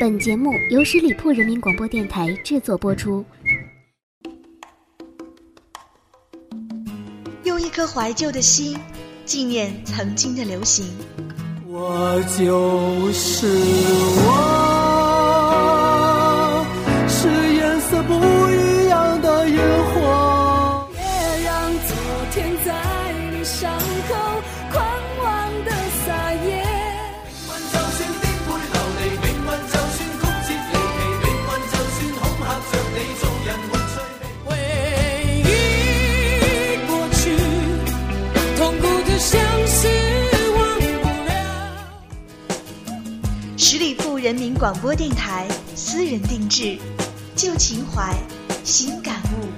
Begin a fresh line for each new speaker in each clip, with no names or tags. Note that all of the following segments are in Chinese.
本节目由十里铺人民广播电台制作播出。
用一颗怀旧的心，纪念曾经的流行。
我就是我。
十里铺人民广播电台私人定制，旧情怀，新感悟。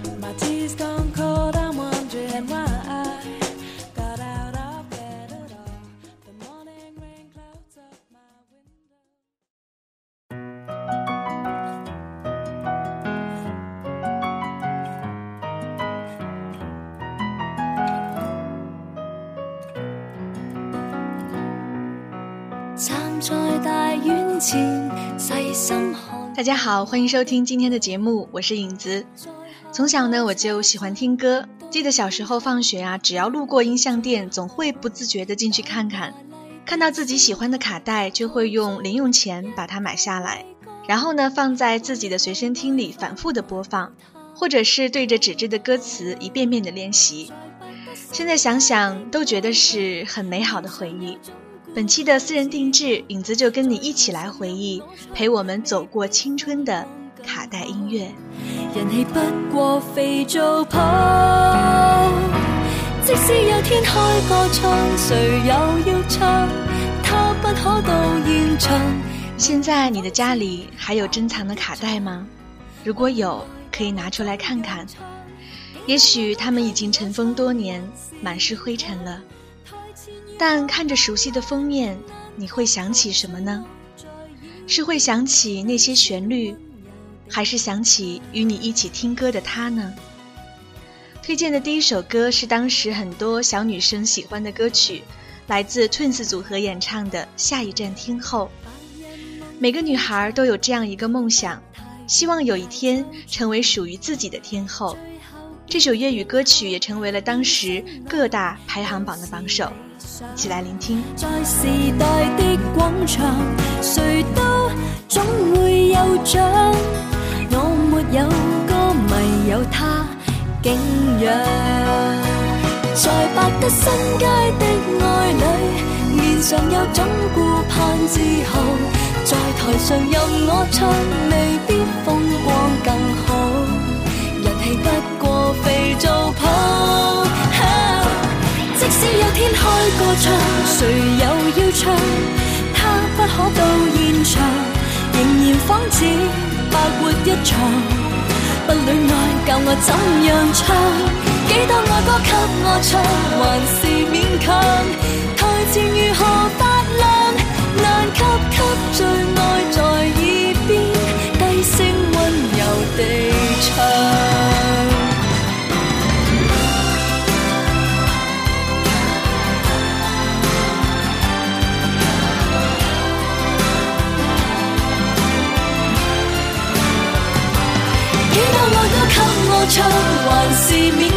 大
家好，欢迎收听今天的节目，我是影子。从小呢，我就喜欢听歌。记得小时候放学啊，只要路过音像店，总会不自觉的进去看看，看到自己喜欢的卡带，就会用零用钱把它买下来，然后呢，放在自己的随身听里反复的播放，或者是对着纸质的歌词一遍遍的练习。现在想想，都觉得是很美好的回忆。本期的私人定制，影子就跟你一起来回忆陪我们走过青春的卡带音乐。
人气不不过即使有天开个谁又要唱，他可到现场。
现在你的家里还有珍藏的卡带吗？如果有，可以拿出来看看，也许他们已经尘封多年，满是灰尘了。但看着熟悉的封面，你会想起什么呢？是会想起那些旋律，还是想起与你一起听歌的他呢？推荐的第一首歌是当时很多小女生喜欢的歌曲，来自 Twins 组合演唱的《下一站天后》。每个女孩都有这样一个梦想，希望有一天成为属于自己的天后。这首粤语歌曲也成为了当时各大排行榜的榜首。起来聆听
在时代的广场谁都总会有奖我没有歌迷有他景仰在百德新街的爱侣面上有种顾盼自豪在台上任我唱未必风光更该歌唱，谁又要唱？他不可到现场，仍然仿似白活一场。不恋爱，教我怎样唱？几多爱歌给我唱，还是勉强？台前如何发亮？难及给最爱在耳边低声温柔地唱。还是。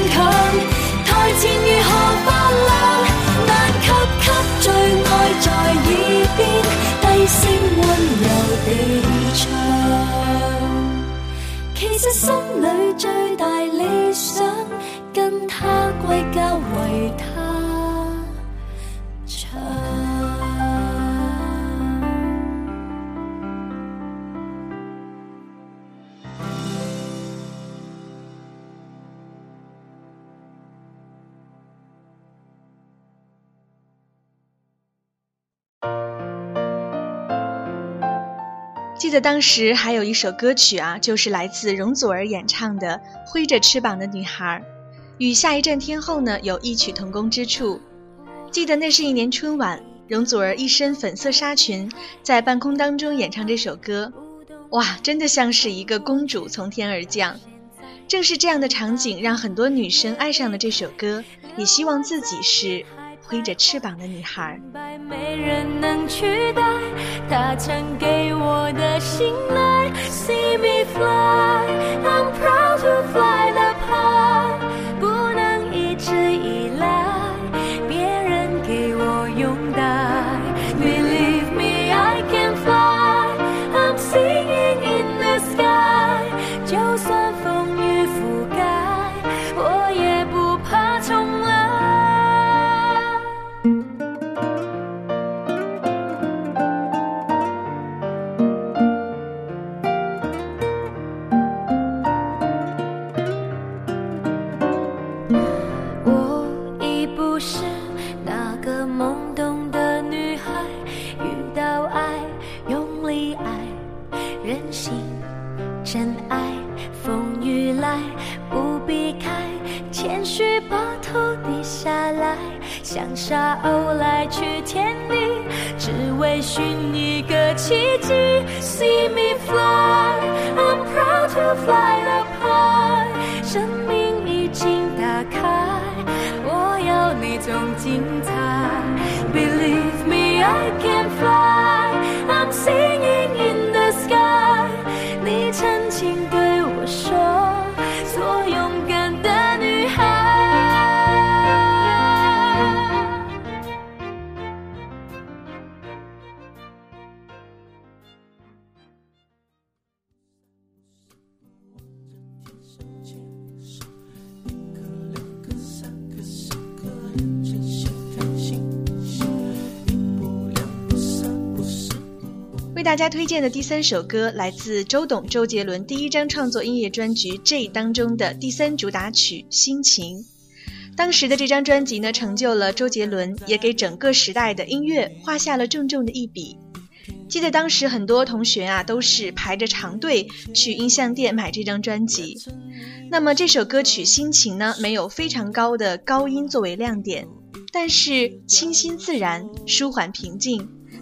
得当时还有一首歌曲啊，就是来自容祖儿演唱的《挥着翅膀的女孩》，与下一站天后呢有异曲同工之处。记得那是一年春晚，容祖儿一身粉色纱裙，在半空当中演唱这首歌，哇，真的像是一个公主从天而降。正是这样的场景，让很多女生爱上了这首歌，也希望自己是。拎着翅膀的女孩，
没人能取代。他曾给我的信赖，see me fly，I'm proud to fly。
大家推荐的第三首歌来自周董周杰伦第一张创作音乐专辑《J》当中的第三主打曲《心情》。当时的这张专辑呢，成就了周杰伦，也给整个时代的音乐画下了重重的一笔。记得当时很多同学啊，都是排着长队去音像店买这张专辑。那么这首歌曲《心情》呢，没有非常高的高音作为亮点，但是清新自然，舒缓平静。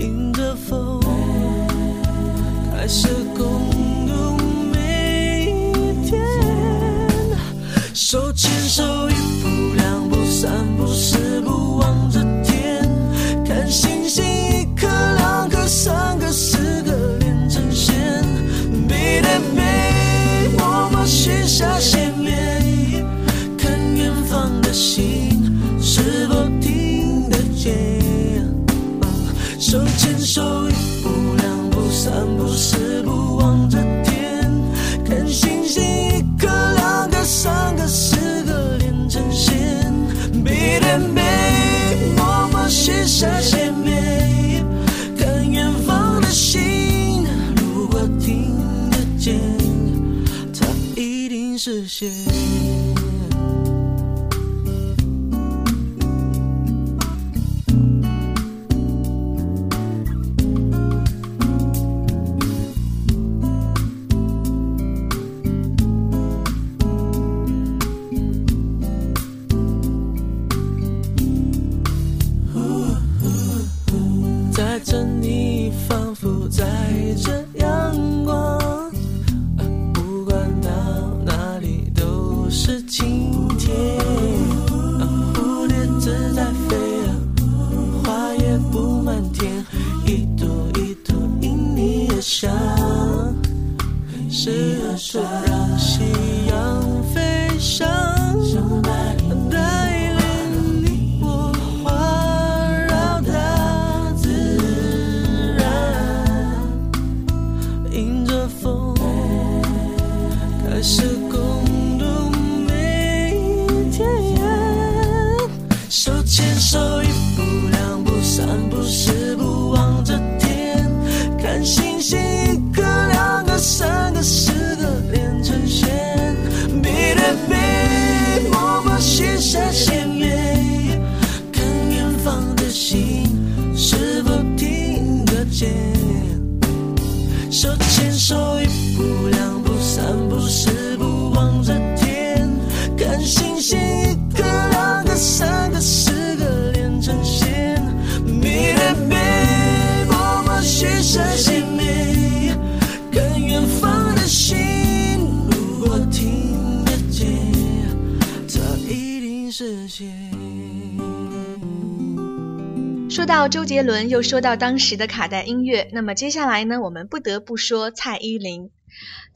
迎着风，开始。视线。试着让
说到周杰伦，又说到当时的卡带音乐，那么接下来呢，我们不得不说蔡依林。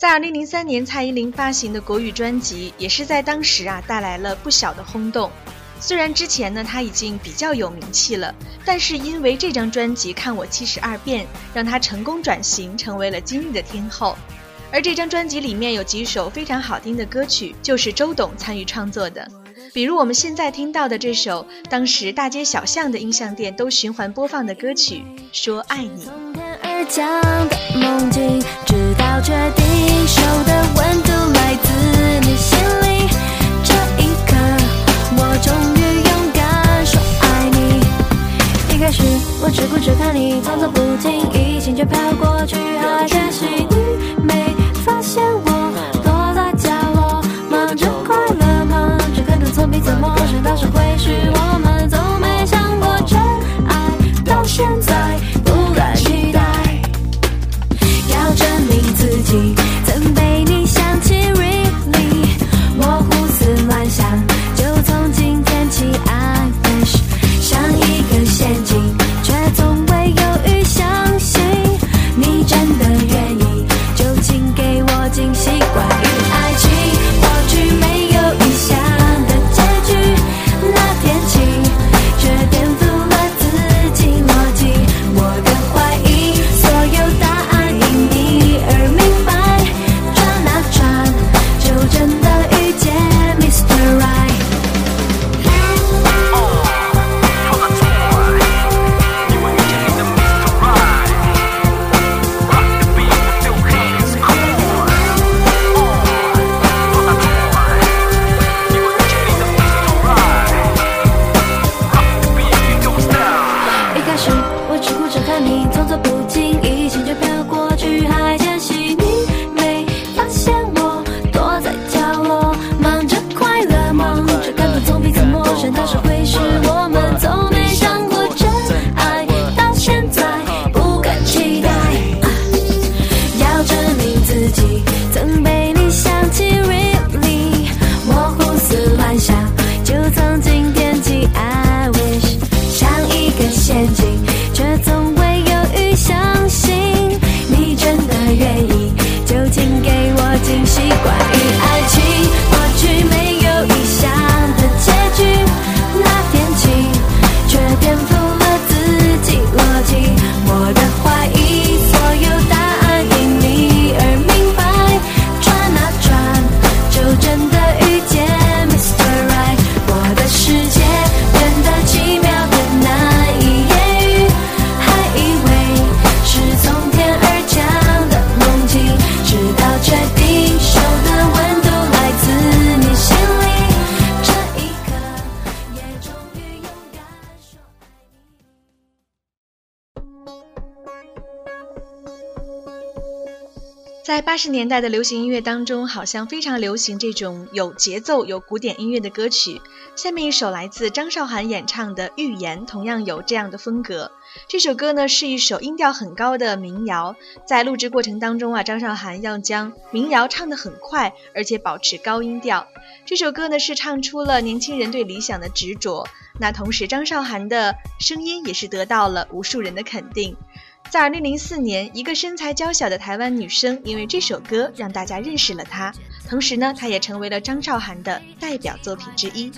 在2003年，蔡依林发行的国语专辑，也是在当时啊带来了不小的轰动。虽然之前呢她已经比较有名气了，但是因为这张专辑《看我七十二变》，让她成功转型，成为了今日的天后。而这张专辑里面有几首非常好听的歌曲，就是周董参与创作的。比如我们现在听到的这首，当时大街小巷的音像店都循环播放的歌曲《说爱你》。
这一一刻，开始我我只顾着看你装不经意，心却飘过去，没发现只会是我们从没想过，真爱到现在不敢期待，要证明自己。
八十年代的流行音乐当中，好像非常流行这种有节奏、有古典音乐的歌曲。下面一首来自张韶涵演唱的《预言》，同样有这样的风格。这首歌呢是一首音调很高的民谣，在录制过程当中啊，张韶涵要将民谣唱得很快，而且保持高音调。这首歌呢是唱出了年轻人对理想的执着。那同时，张韶涵的声音也是得到了无数人的肯定。在二零零四年，一个身材娇小的台湾女生因为这首歌让大家认识了她，同时呢，她也成为了张韶涵的代表作品之一。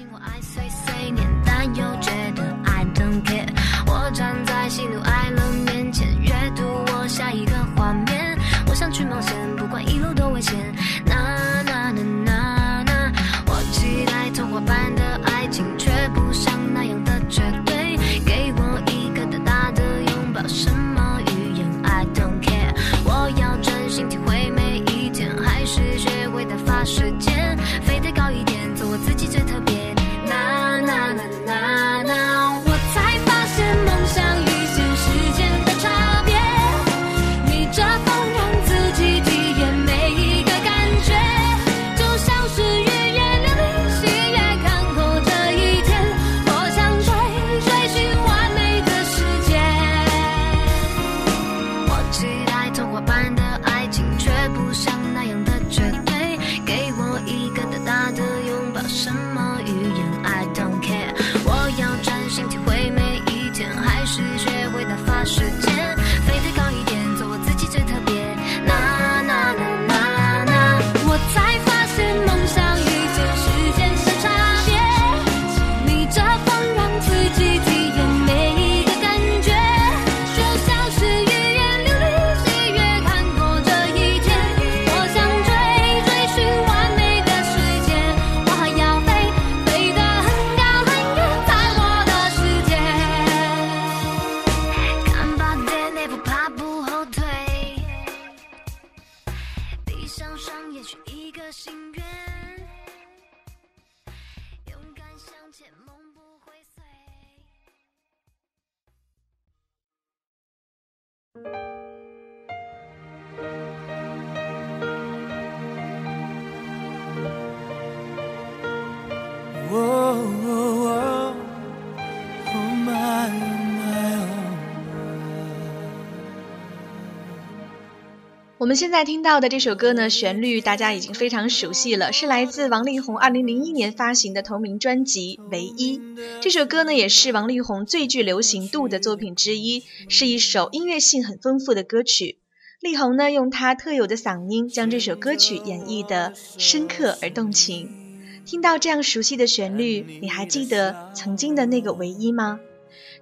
我想去冒险，险。不管一路多危时间。哦，哦我
们现在听到的这首歌呢，旋律大家已经非常熟悉了，是来自王力宏二零零一年发行的同名专辑《唯一》。这首歌呢，也是王力宏最具流行度的作品之一，是一首音乐性很丰富的歌曲。力宏呢，用他特有的嗓音将这首歌曲演绎的深刻而动情。听到这样熟悉的旋律，你还记得曾经的那个唯一吗？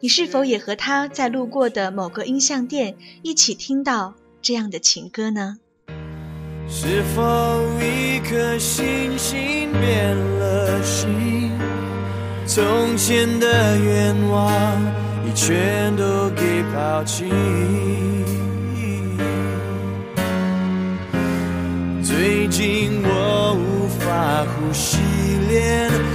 你是否也和他在路过的某个音像店一起听到这样的情歌呢？
是否一颗星星变了心？从前的愿望已全都给抛弃。最近我无法呼吸。in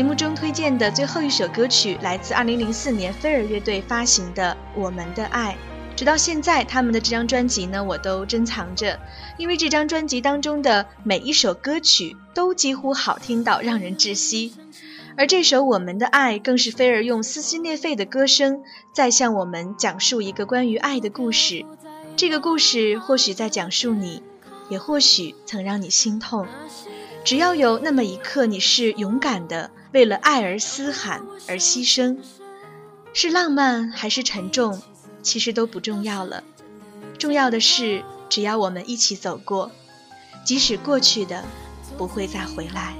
节目中推荐的最后一首歌曲来自2004年菲尔乐队发行的《我们的爱》，直到现在，他们的这张专辑呢我都珍藏着，因为这张专辑当中的每一首歌曲都几乎好听到让人窒息，而这首《我们的爱》更是菲尔用撕心裂肺的歌声在向我们讲述一个关于爱的故事，这个故事或许在讲述你，也或许曾让你心痛，只要有那么一刻你是勇敢的。为了爱而嘶喊，而牺牲，是浪漫还是沉重，其实都不重要了。重要的是，只要我们一起走过，即使过去的不会再回来。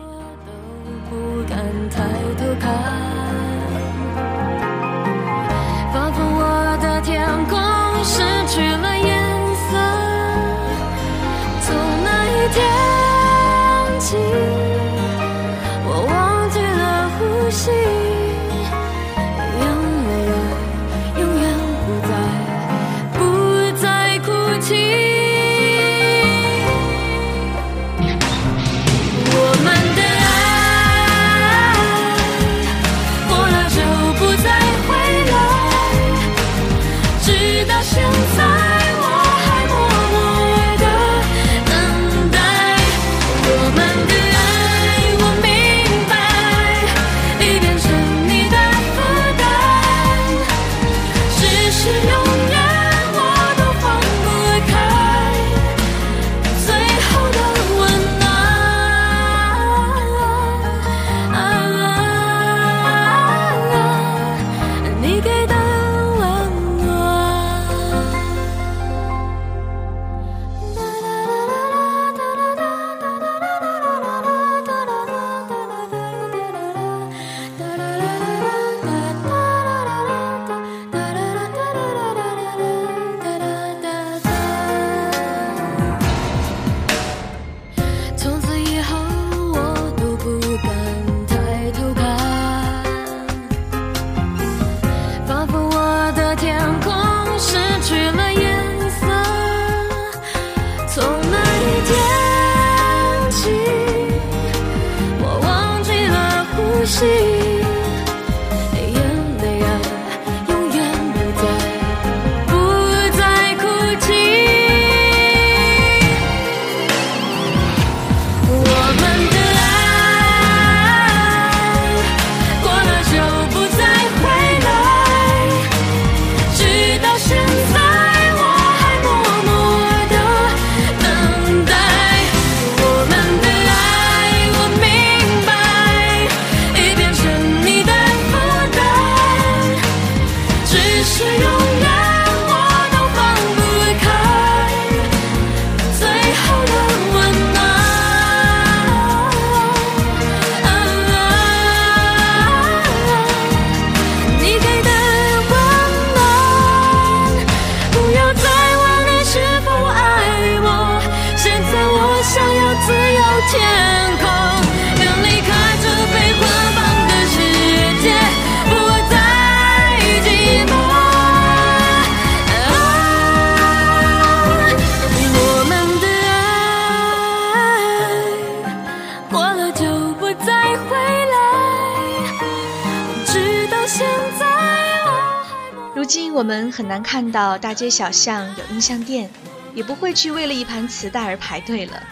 我
们很难看到大街小巷有音像店，也不会去为了一盘磁带而排队了，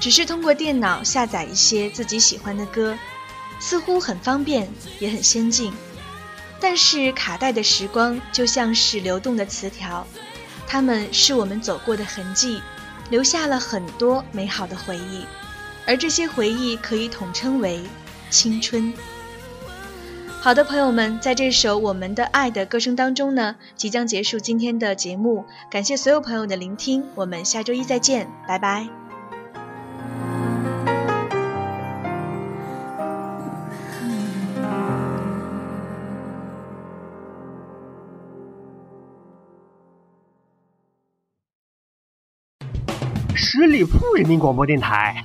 只是通过电脑下载一些自己喜欢的歌，似乎很方便也很先进。但是卡带的时光就像是流动的磁条，它们是我们走过的痕迹，留下了很多美好的回忆，而这些回忆可以统称为青春。好的，朋友们，在这首《我们的爱》的歌声当中呢，即将结束今天的节目。感谢所有朋友的聆听，我们下周一再见，拜拜。
十里铺人民广播电台。